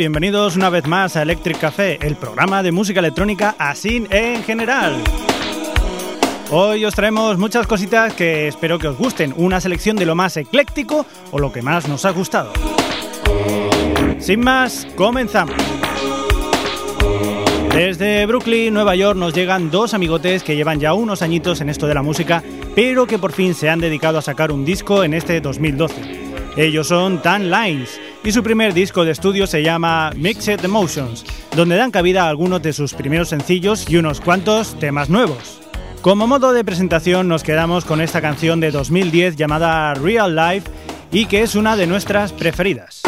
Bienvenidos una vez más a Electric Café, el programa de música electrónica así en general. Hoy os traemos muchas cositas que espero que os gusten, una selección de lo más ecléctico o lo que más nos ha gustado. Sin más, comenzamos. Desde Brooklyn, Nueva York, nos llegan dos amigotes que llevan ya unos añitos en esto de la música, pero que por fin se han dedicado a sacar un disco en este 2012. Ellos son Tan Lines y su primer disco de estudio se llama Mixed Emotions, donde dan cabida a algunos de sus primeros sencillos y unos cuantos temas nuevos. Como modo de presentación nos quedamos con esta canción de 2010 llamada Real Life y que es una de nuestras preferidas.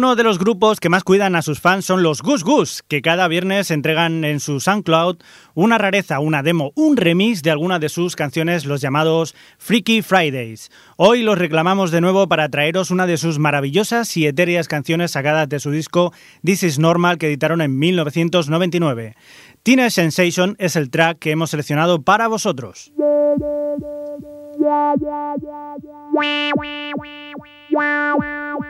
Uno de los grupos que más cuidan a sus fans son los Goose Goose, que cada viernes entregan en su SoundCloud una rareza, una demo, un remix de alguna de sus canciones, los llamados Freaky Fridays. Hoy los reclamamos de nuevo para traeros una de sus maravillosas y etéreas canciones sacadas de su disco This Is Normal que editaron en 1999. Teenage Sensation es el track que hemos seleccionado para vosotros.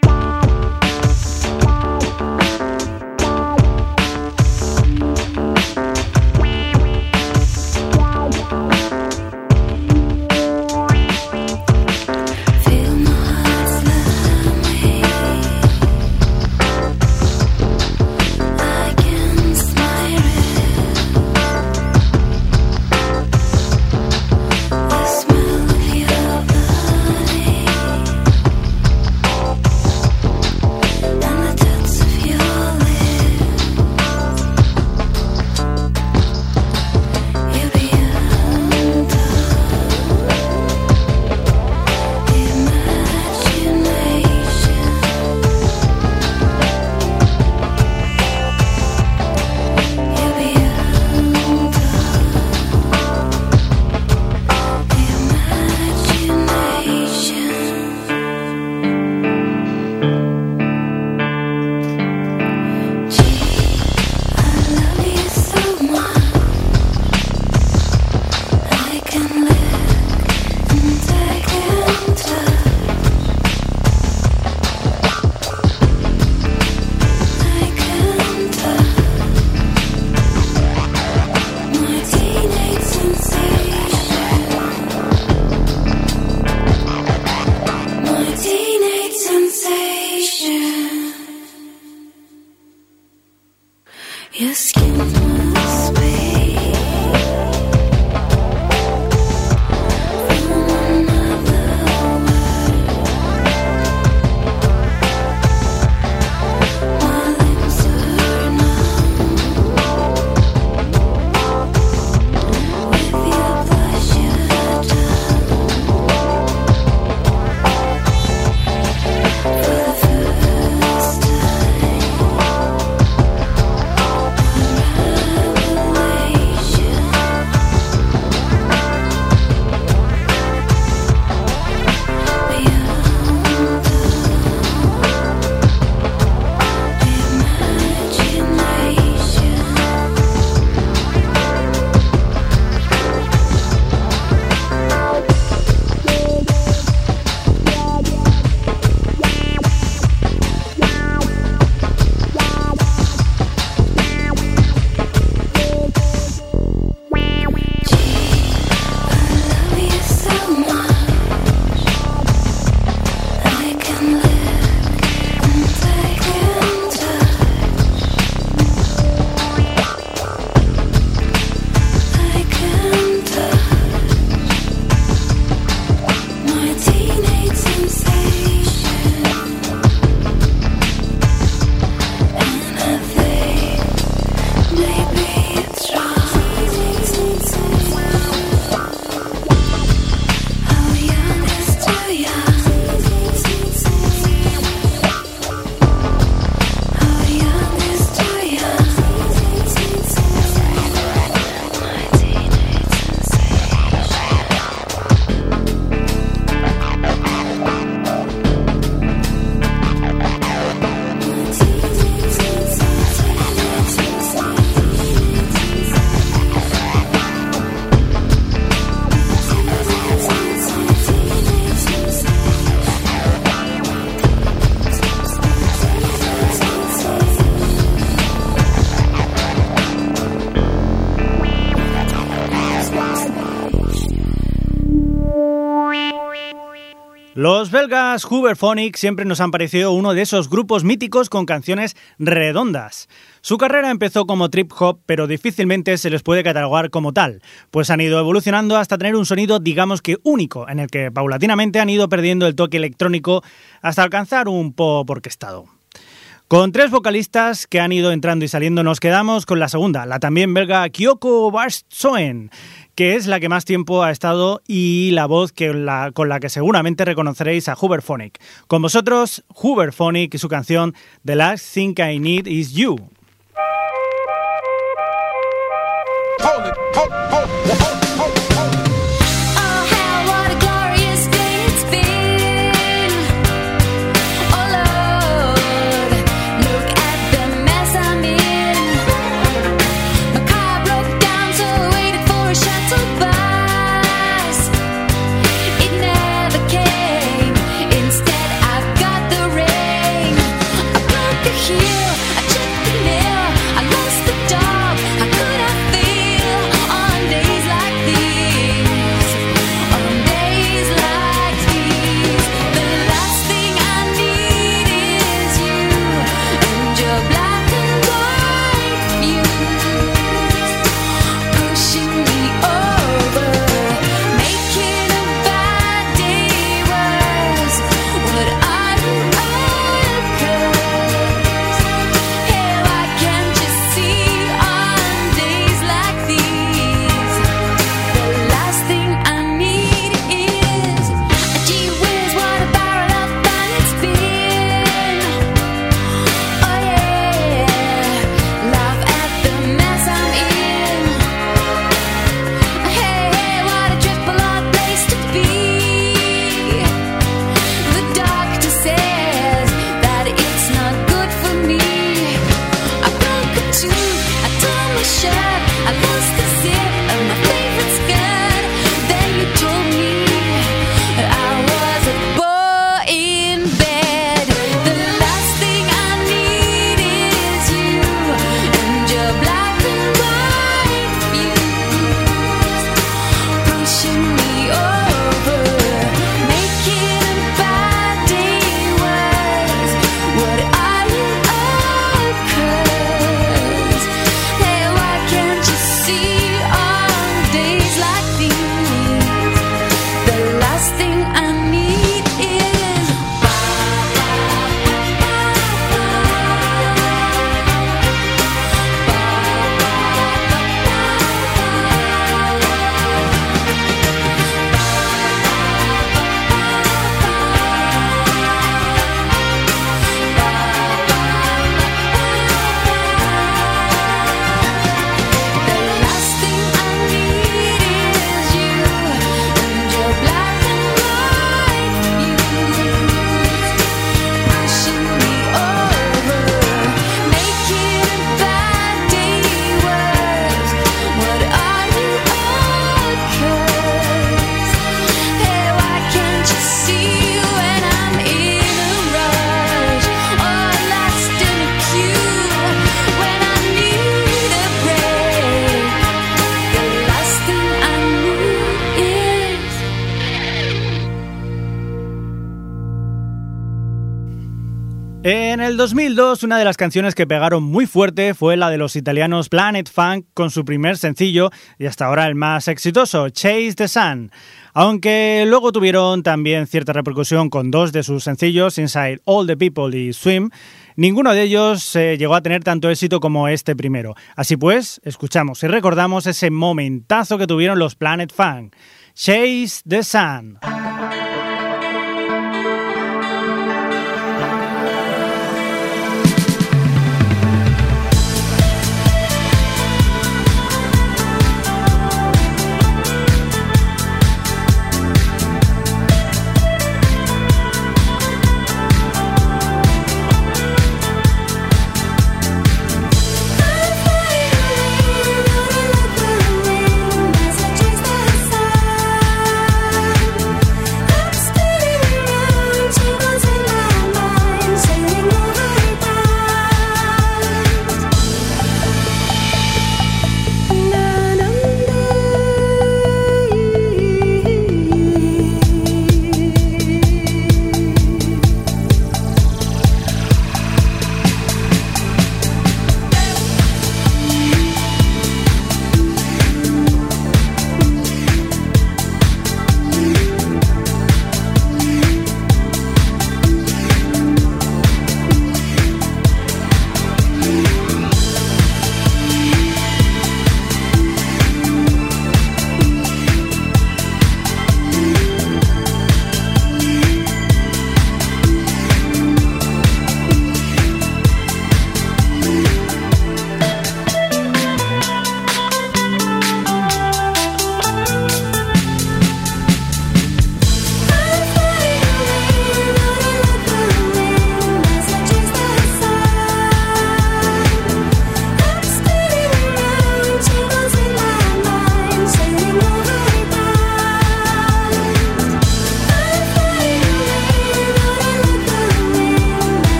Los belgas Hooverphonic siempre nos han parecido uno de esos grupos míticos con canciones redondas. Su carrera empezó como trip hop, pero difícilmente se les puede catalogar como tal, pues han ido evolucionando hasta tener un sonido digamos que único, en el que paulatinamente han ido perdiendo el toque electrónico hasta alcanzar un pop orquestado. Con tres vocalistas que han ido entrando y saliendo, nos quedamos con la segunda, la también belga Kyoko Barsoen, que es la que más tiempo ha estado y la voz con la que seguramente reconoceréis a Huberphonic. Con vosotros, Huberphonic y su canción The Last Thing I Need Is You. 2002, una de las canciones que pegaron muy fuerte fue la de los italianos Planet Funk con su primer sencillo y hasta ahora el más exitoso, Chase the Sun. Aunque luego tuvieron también cierta repercusión con dos de sus sencillos, Inside All the People y Swim, ninguno de ellos eh, llegó a tener tanto éxito como este primero. Así pues, escuchamos y recordamos ese momentazo que tuvieron los Planet Funk, Chase the Sun.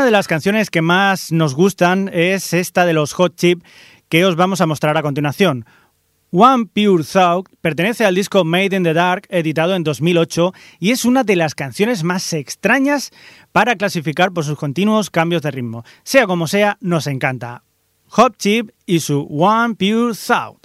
Una de las canciones que más nos gustan es esta de los Hot Chip que os vamos a mostrar a continuación. One Pure Thought pertenece al disco Made in the Dark, editado en 2008, y es una de las canciones más extrañas para clasificar por sus continuos cambios de ritmo. Sea como sea, nos encanta. Hot Chip y su One Pure Thought.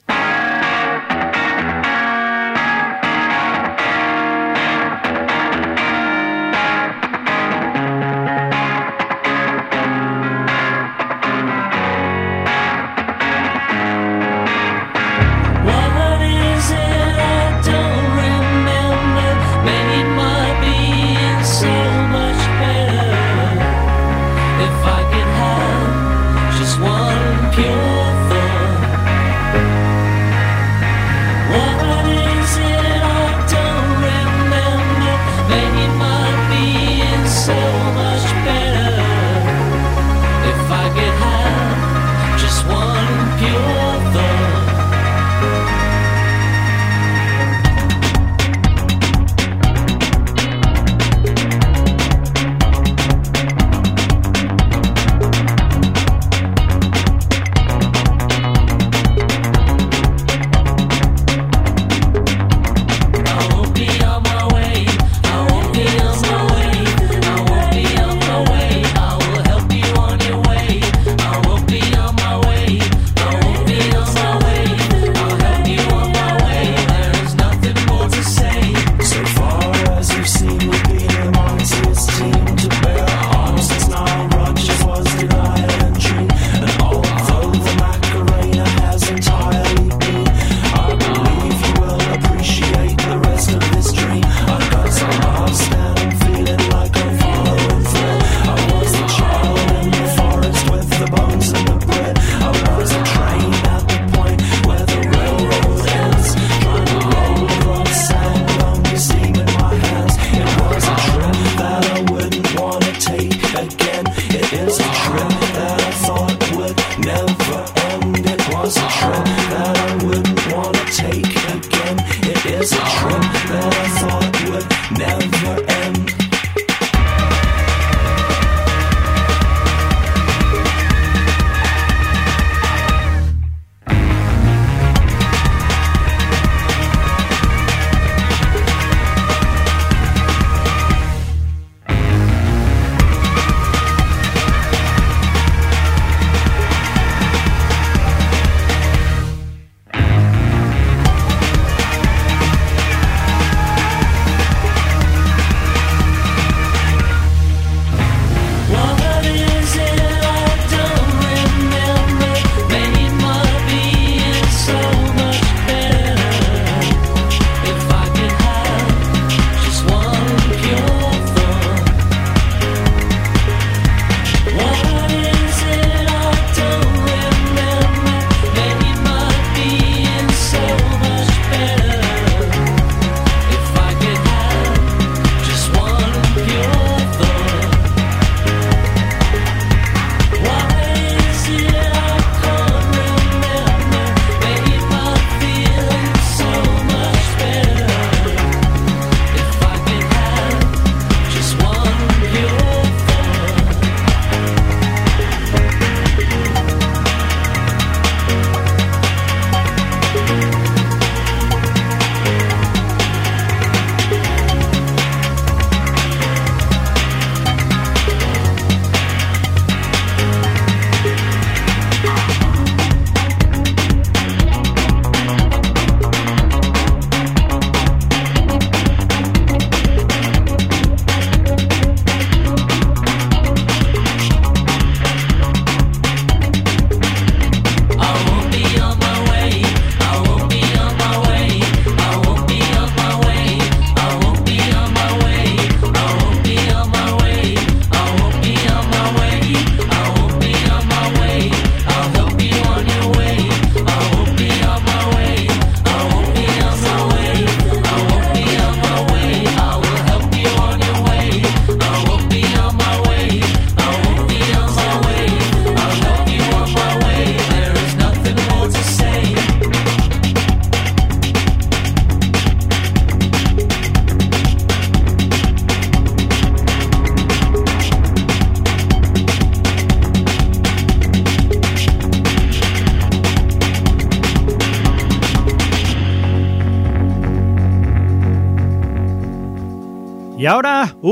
control.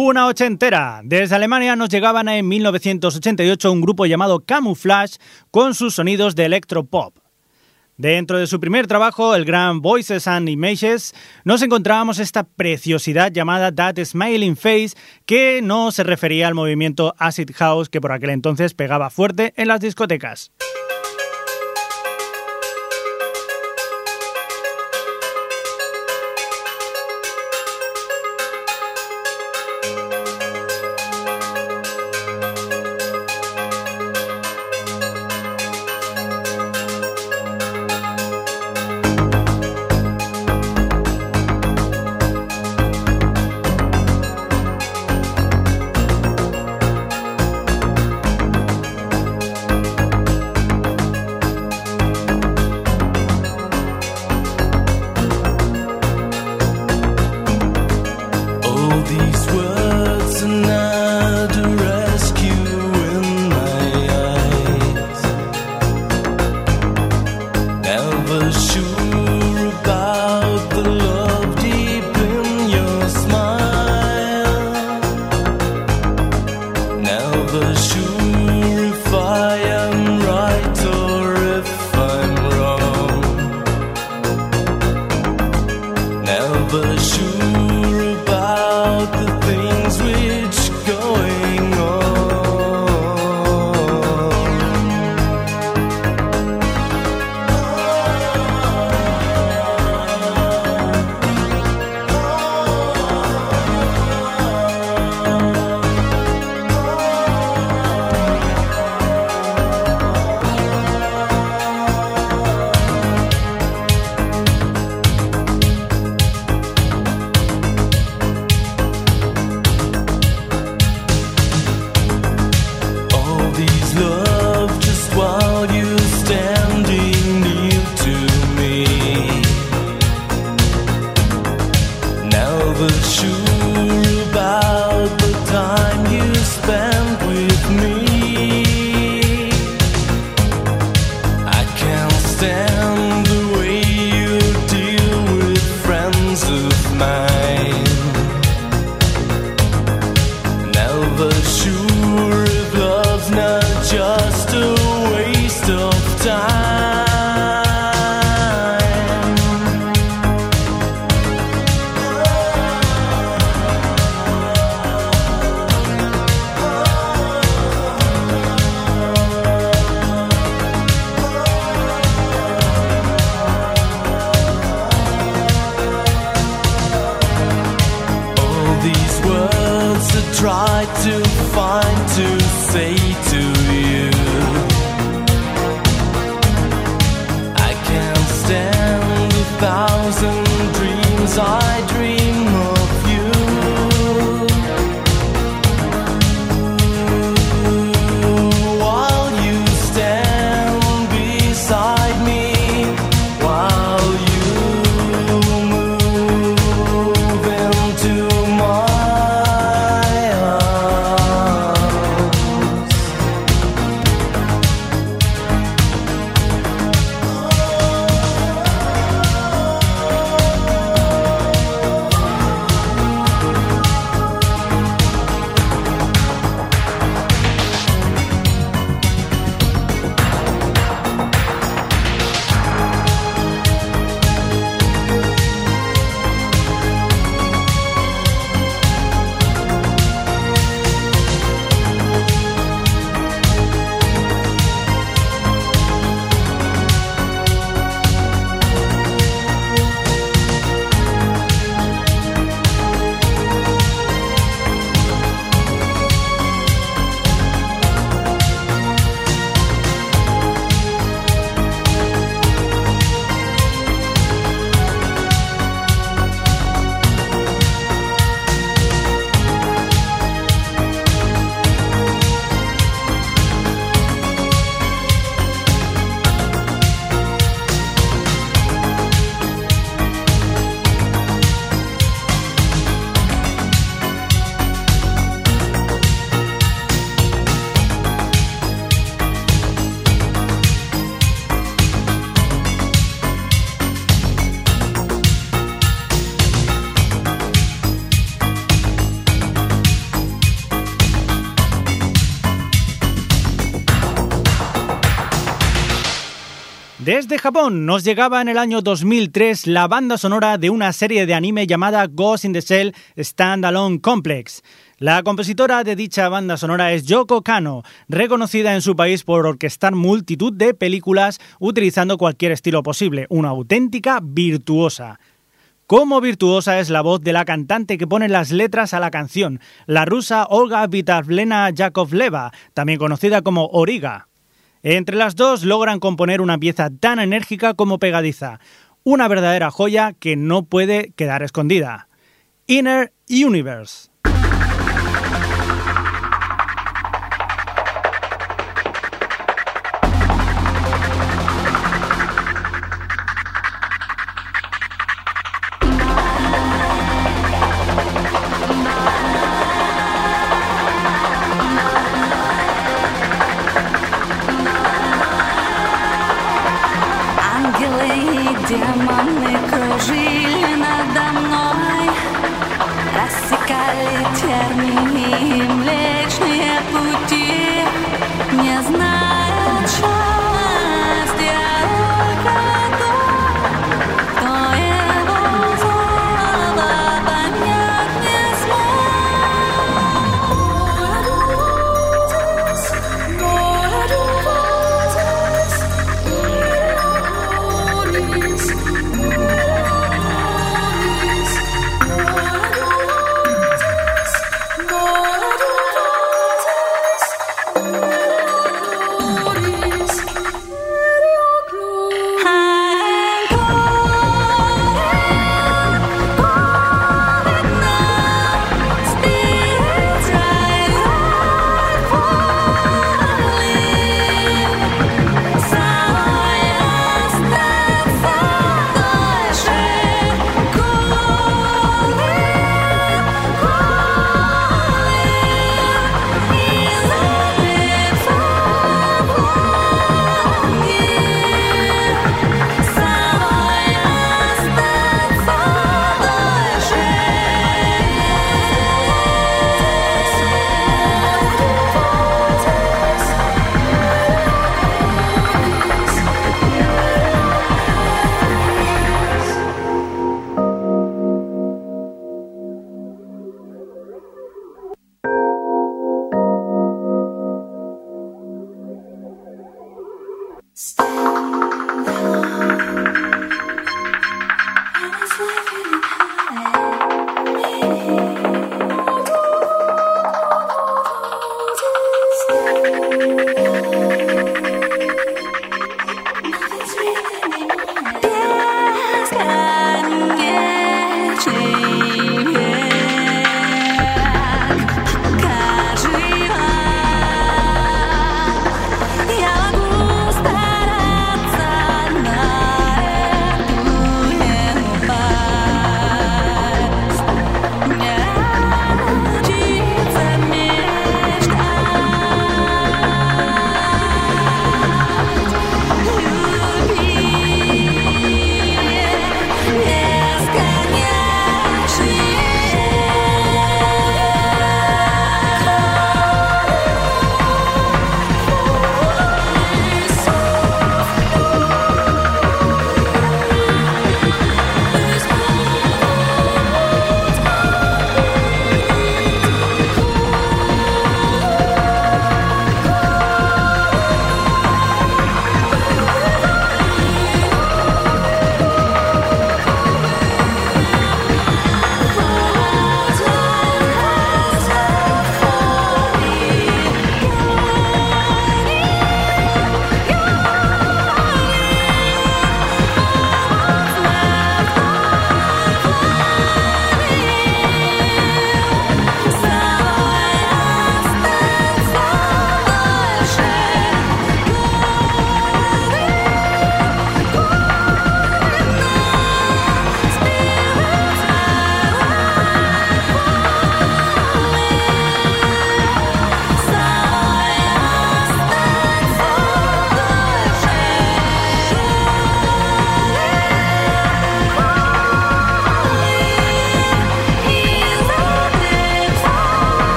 Una ochentera. Desde Alemania nos llegaban en 1988 un grupo llamado Camouflage con sus sonidos de electropop. Dentro de su primer trabajo, el gran Voices and Images, nos encontrábamos esta preciosidad llamada That Smiling Face, que no se refería al movimiento Acid House que por aquel entonces pegaba fuerte en las discotecas. try to find to say to you. I can't stand a thousand dreams. I dream Desde Japón nos llegaba en el año 2003 la banda sonora de una serie de anime llamada Ghost in the Shell Standalone Complex. La compositora de dicha banda sonora es Yoko Kano, reconocida en su país por orquestar multitud de películas utilizando cualquier estilo posible, una auténtica virtuosa. Como virtuosa es la voz de la cantante que pone las letras a la canción, la rusa Olga Vitavlena Yakovleva, también conocida como Origa. Entre las dos logran componer una pieza tan enérgica como pegadiza, una verdadera joya que no puede quedar escondida. Inner Universe.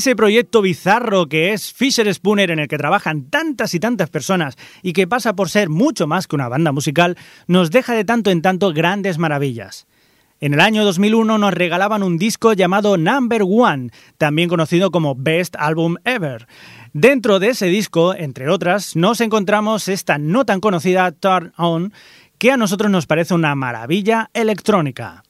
Ese proyecto bizarro que es Fisher Spooner en el que trabajan tantas y tantas personas y que pasa por ser mucho más que una banda musical, nos deja de tanto en tanto grandes maravillas. En el año 2001 nos regalaban un disco llamado Number One, también conocido como Best Album Ever. Dentro de ese disco, entre otras, nos encontramos esta no tan conocida Turn On, que a nosotros nos parece una maravilla electrónica.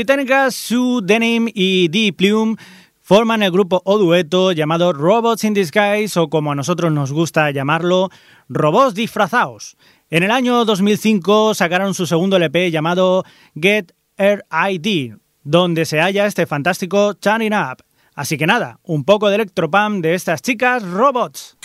Británicas Sue Denim y Dee Plume forman el grupo o dueto llamado Robots in Disguise o como a nosotros nos gusta llamarlo, Robots disfrazados. En el año 2005 sacaron su segundo LP llamado Get Air ID, donde se halla este fantástico Turning Up. Así que nada, un poco de electropam de estas chicas robots.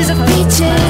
pictures a peaches.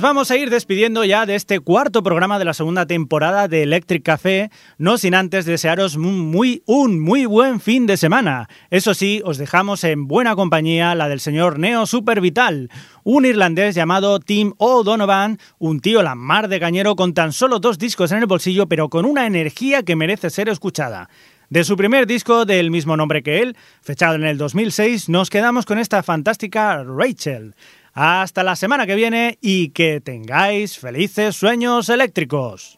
Vamos a ir despidiendo ya de este cuarto programa de la segunda temporada de Electric Café, no sin antes desearos muy, un muy buen fin de semana. Eso sí, os dejamos en buena compañía la del señor Neo Super Vital, un irlandés llamado Tim O'Donovan, un tío la mar de cañero con tan solo dos discos en el bolsillo, pero con una energía que merece ser escuchada. De su primer disco del mismo nombre que él, fechado en el 2006, nos quedamos con esta fantástica Rachel. Hasta la semana que viene y que tengáis felices sueños eléctricos.